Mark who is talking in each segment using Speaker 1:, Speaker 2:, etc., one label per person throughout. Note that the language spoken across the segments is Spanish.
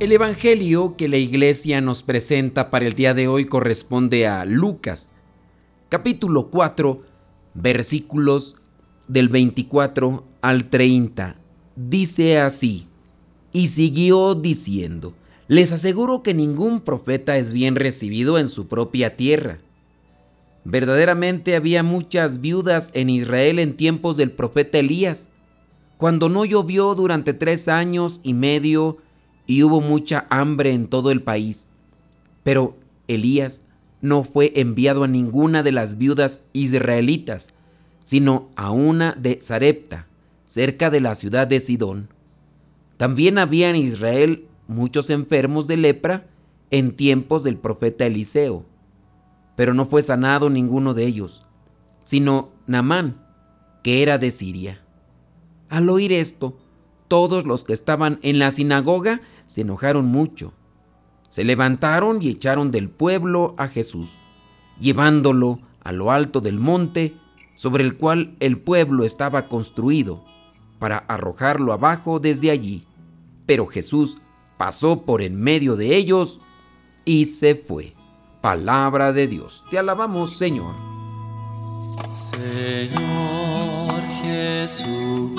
Speaker 1: El Evangelio que la iglesia nos presenta para el día de hoy corresponde a Lucas, capítulo 4, versículos del 24 al 30. Dice así, y siguió diciendo, les aseguro que ningún profeta es bien recibido en su propia tierra. Verdaderamente había muchas viudas en Israel en tiempos del profeta Elías, cuando no llovió durante tres años y medio, y hubo mucha hambre en todo el país. Pero Elías no fue enviado a ninguna de las viudas israelitas, sino a una de Sarepta, cerca de la ciudad de Sidón. También había en Israel muchos enfermos de lepra en tiempos del profeta Eliseo, pero no fue sanado ninguno de ellos, sino Namán, que era de Siria. Al oír esto, todos los que estaban en la sinagoga se enojaron mucho. Se levantaron y echaron del pueblo a Jesús, llevándolo a lo alto del monte sobre el cual el pueblo estaba construido, para arrojarlo abajo desde allí. Pero Jesús pasó por en medio de ellos y se fue. Palabra de Dios. Te alabamos, Señor.
Speaker 2: Señor Jesucristo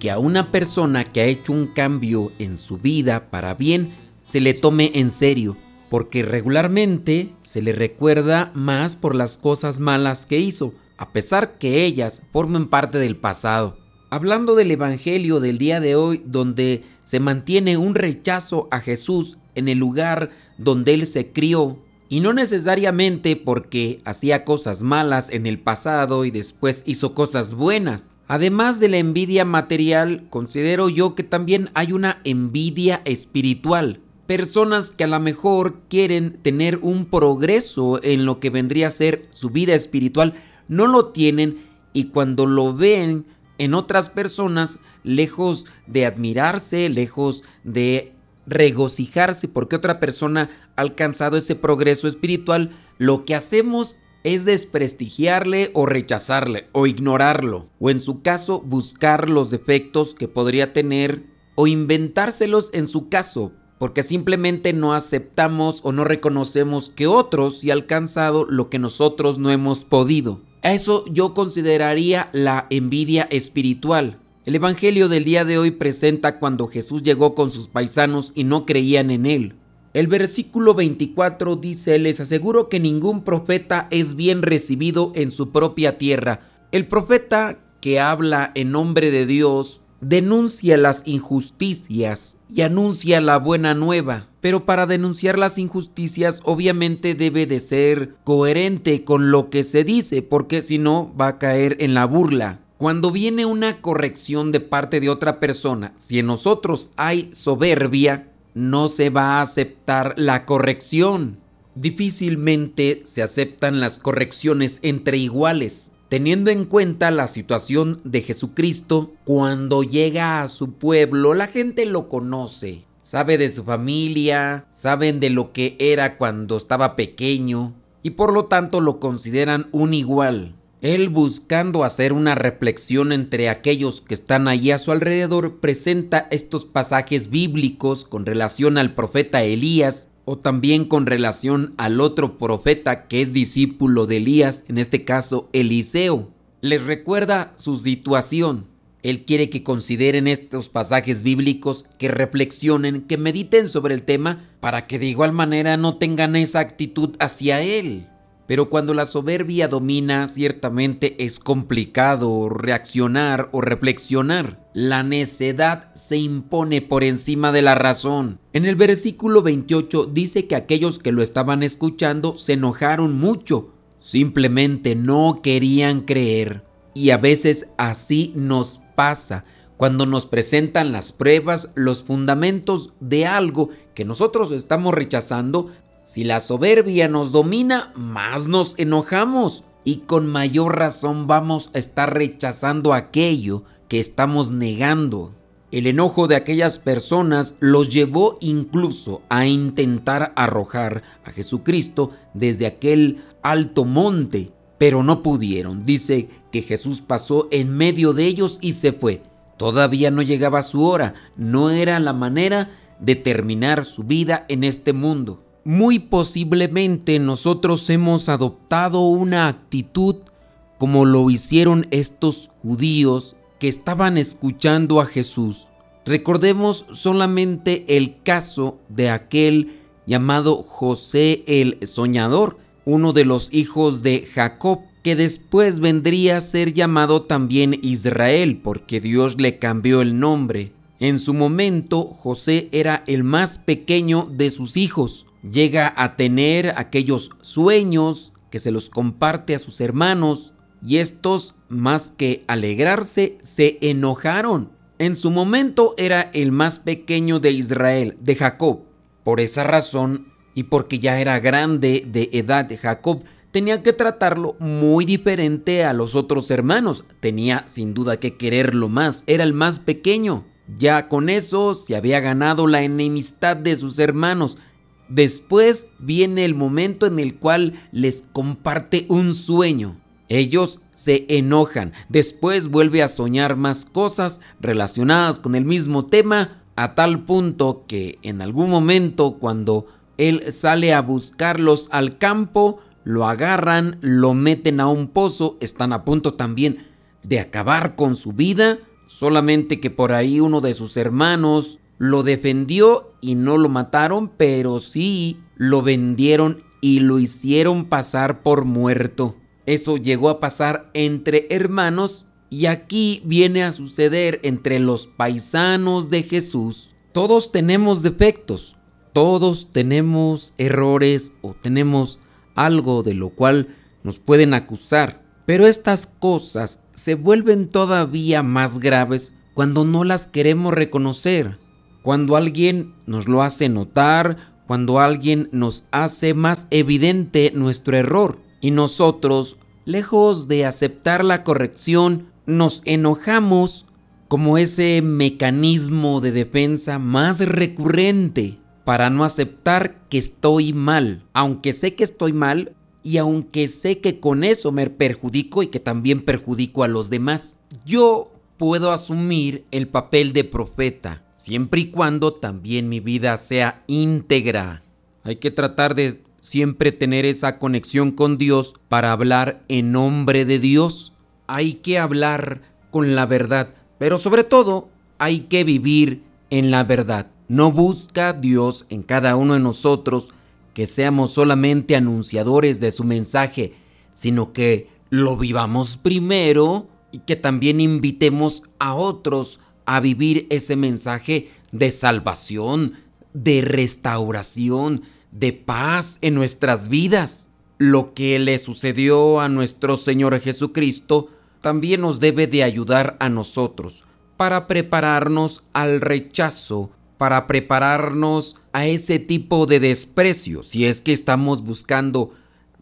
Speaker 1: que a una persona que ha hecho un cambio en su vida para bien se le tome en serio, porque regularmente se le recuerda más por las cosas malas que hizo, a pesar que ellas formen parte del pasado. Hablando del Evangelio del día de hoy, donde se mantiene un rechazo a Jesús en el lugar donde él se crió, y no necesariamente porque hacía cosas malas en el pasado y después hizo cosas buenas, Además de la envidia material, considero yo que también hay una envidia espiritual. Personas que a lo mejor quieren tener un progreso en lo que vendría a ser su vida espiritual, no lo tienen y cuando lo ven en otras personas, lejos de admirarse, lejos de regocijarse porque otra persona ha alcanzado ese progreso espiritual, lo que hacemos es desprestigiarle o rechazarle o ignorarlo, o en su caso buscar los defectos que podría tener o inventárselos en su caso, porque simplemente no aceptamos o no reconocemos que otros sí han alcanzado lo que nosotros no hemos podido. Eso yo consideraría la envidia espiritual. El Evangelio del día de hoy presenta cuando Jesús llegó con sus paisanos y no creían en él. El versículo 24 dice, les aseguro que ningún profeta es bien recibido en su propia tierra. El profeta que habla en nombre de Dios denuncia las injusticias y anuncia la buena nueva. Pero para denunciar las injusticias obviamente debe de ser coherente con lo que se dice, porque si no va a caer en la burla. Cuando viene una corrección de parte de otra persona, si en nosotros hay soberbia, no se va a aceptar la corrección. Difícilmente se aceptan las correcciones entre iguales, teniendo en cuenta la situación de Jesucristo. Cuando llega a su pueblo, la gente lo conoce, sabe de su familia, saben de lo que era cuando estaba pequeño y por lo tanto lo consideran un igual. Él buscando hacer una reflexión entre aquellos que están allí a su alrededor, presenta estos pasajes bíblicos con relación al profeta Elías o también con relación al otro profeta que es discípulo de Elías, en este caso Eliseo. Les recuerda su situación. Él quiere que consideren estos pasajes bíblicos, que reflexionen, que mediten sobre el tema, para que de igual manera no tengan esa actitud hacia Él. Pero cuando la soberbia domina, ciertamente es complicado reaccionar o reflexionar. La necedad se impone por encima de la razón. En el versículo 28 dice que aquellos que lo estaban escuchando se enojaron mucho, simplemente no querían creer. Y a veces así nos pasa cuando nos presentan las pruebas, los fundamentos de algo que nosotros estamos rechazando, si la soberbia nos domina, más nos enojamos y con mayor razón vamos a estar rechazando aquello que estamos negando. El enojo de aquellas personas los llevó incluso a intentar arrojar a Jesucristo desde aquel alto monte, pero no pudieron. Dice que Jesús pasó en medio de ellos y se fue. Todavía no llegaba su hora, no era la manera de terminar su vida en este mundo. Muy posiblemente nosotros hemos adoptado una actitud como lo hicieron estos judíos que estaban escuchando a Jesús. Recordemos solamente el caso de aquel llamado José el Soñador, uno de los hijos de Jacob, que después vendría a ser llamado también Israel, porque Dios le cambió el nombre. En su momento, José era el más pequeño de sus hijos llega a tener aquellos sueños que se los comparte a sus hermanos y estos, más que alegrarse, se enojaron. En su momento era el más pequeño de Israel, de Jacob. Por esa razón, y porque ya era grande de edad Jacob, tenía que tratarlo muy diferente a los otros hermanos. Tenía sin duda que quererlo más, era el más pequeño. Ya con eso se había ganado la enemistad de sus hermanos, Después viene el momento en el cual les comparte un sueño. Ellos se enojan. Después vuelve a soñar más cosas relacionadas con el mismo tema a tal punto que en algún momento cuando él sale a buscarlos al campo, lo agarran, lo meten a un pozo, están a punto también de acabar con su vida, solamente que por ahí uno de sus hermanos lo defendió y no lo mataron, pero sí lo vendieron y lo hicieron pasar por muerto. Eso llegó a pasar entre hermanos y aquí viene a suceder entre los paisanos de Jesús. Todos tenemos defectos, todos tenemos errores o tenemos algo de lo cual nos pueden acusar, pero estas cosas se vuelven todavía más graves cuando no las queremos reconocer cuando alguien nos lo hace notar, cuando alguien nos hace más evidente nuestro error y nosotros, lejos de aceptar la corrección, nos enojamos como ese mecanismo de defensa más recurrente para no aceptar que estoy mal, aunque sé que estoy mal y aunque sé que con eso me perjudico y que también perjudico a los demás. Yo puedo asumir el papel de profeta siempre y cuando también mi vida sea íntegra. Hay que tratar de siempre tener esa conexión con Dios para hablar en nombre de Dios. Hay que hablar con la verdad, pero sobre todo hay que vivir en la verdad. No busca Dios en cada uno de nosotros que seamos solamente anunciadores de su mensaje, sino que lo vivamos primero y que también invitemos a otros a vivir ese mensaje de salvación, de restauración, de paz en nuestras vidas. Lo que le sucedió a nuestro Señor Jesucristo también nos debe de ayudar a nosotros para prepararnos al rechazo, para prepararnos a ese tipo de desprecio, si es que estamos buscando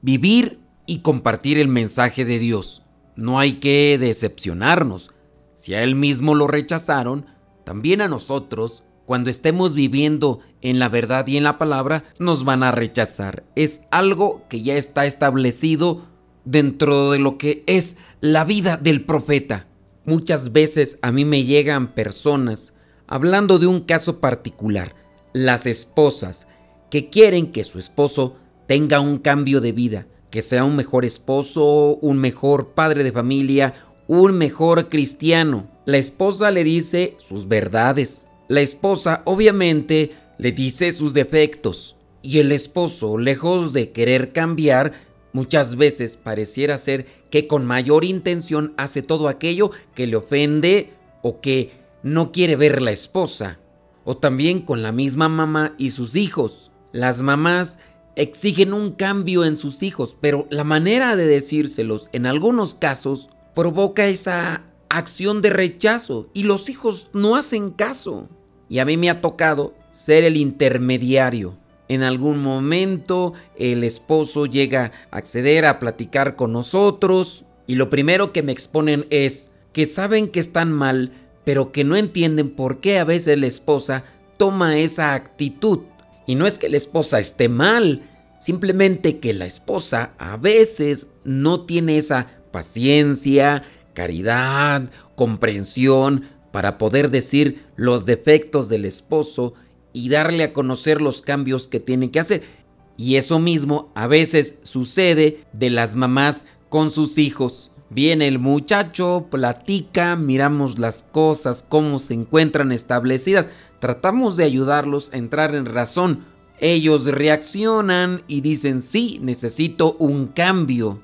Speaker 1: vivir y compartir el mensaje de Dios. No hay que decepcionarnos, si a él mismo lo rechazaron, también a nosotros, cuando estemos viviendo en la verdad y en la palabra, nos van a rechazar. Es algo que ya está establecido dentro de lo que es la vida del profeta. Muchas veces a mí me llegan personas hablando de un caso particular, las esposas, que quieren que su esposo tenga un cambio de vida, que sea un mejor esposo, un mejor padre de familia, un mejor cristiano. La esposa le dice sus verdades. La esposa obviamente le dice sus defectos. Y el esposo, lejos de querer cambiar, muchas veces pareciera ser que con mayor intención hace todo aquello que le ofende o que no quiere ver la esposa. O también con la misma mamá y sus hijos. Las mamás exigen un cambio en sus hijos, pero la manera de decírselos en algunos casos provoca esa acción de rechazo y los hijos no hacen caso. Y a mí me ha tocado ser el intermediario. En algún momento el esposo llega a acceder a platicar con nosotros y lo primero que me exponen es que saben que están mal, pero que no entienden por qué a veces la esposa toma esa actitud. Y no es que la esposa esté mal, simplemente que la esposa a veces no tiene esa paciencia, caridad, comprensión para poder decir los defectos del esposo y darle a conocer los cambios que tiene que hacer. Y eso mismo a veces sucede de las mamás con sus hijos. Viene el muchacho, platica, miramos las cosas, cómo se encuentran establecidas, tratamos de ayudarlos a entrar en razón. Ellos reaccionan y dicen, sí, necesito un cambio.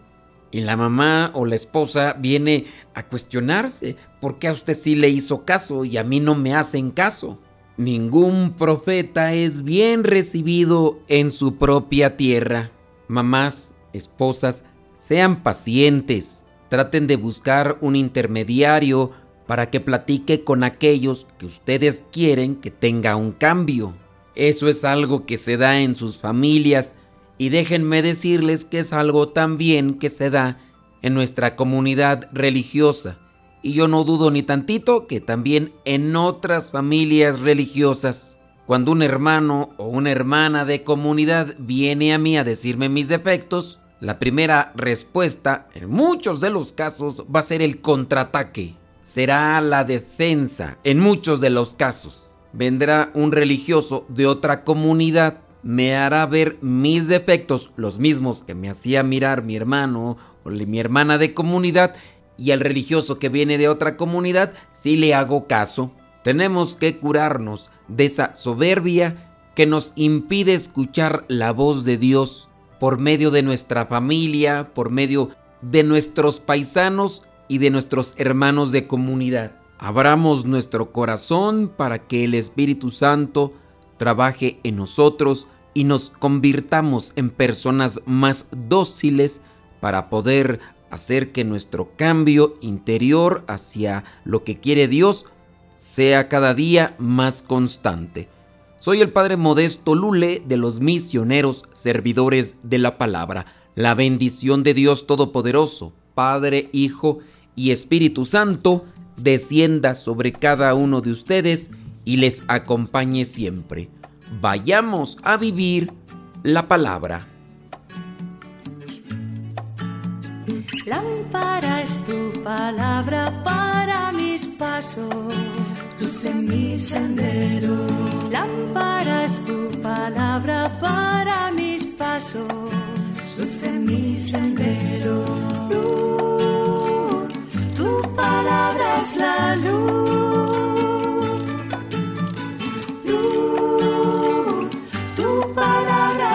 Speaker 1: Y la mamá o la esposa viene a cuestionarse, ¿por qué a usted sí le hizo caso y a mí no me hacen caso? Ningún profeta es bien recibido en su propia tierra. Mamás, esposas, sean pacientes, traten de buscar un intermediario para que platique con aquellos que ustedes quieren que tenga un cambio. Eso es algo que se da en sus familias y déjenme decirles que es algo también que se da en nuestra comunidad religiosa. Y yo no dudo ni tantito que también en otras familias religiosas, cuando un hermano o una hermana de comunidad viene a mí a decirme mis defectos, la primera respuesta, en muchos de los casos, va a ser el contraataque. Será la defensa, en muchos de los casos. Vendrá un religioso de otra comunidad me hará ver mis defectos, los mismos que me hacía mirar mi hermano o mi hermana de comunidad, y al religioso que viene de otra comunidad, si le hago caso. Tenemos que curarnos de esa soberbia que nos impide escuchar la voz de Dios por medio de nuestra familia, por medio de nuestros paisanos y de nuestros hermanos de comunidad. Abramos nuestro corazón para que el Espíritu Santo trabaje en nosotros y nos convirtamos en personas más dóciles para poder hacer que nuestro cambio interior hacia lo que quiere Dios sea cada día más constante. Soy el Padre Modesto Lule de los misioneros servidores de la palabra. La bendición de Dios Todopoderoso, Padre, Hijo y Espíritu Santo, descienda sobre cada uno de ustedes y les acompañe siempre. Vayamos a vivir la palabra.
Speaker 3: Lámpara es tu palabra para mis pasos, luz en mi sendero. Lámpara es tu palabra para mis pasos, luz en mi sendero. Luz, tu palabra es la luz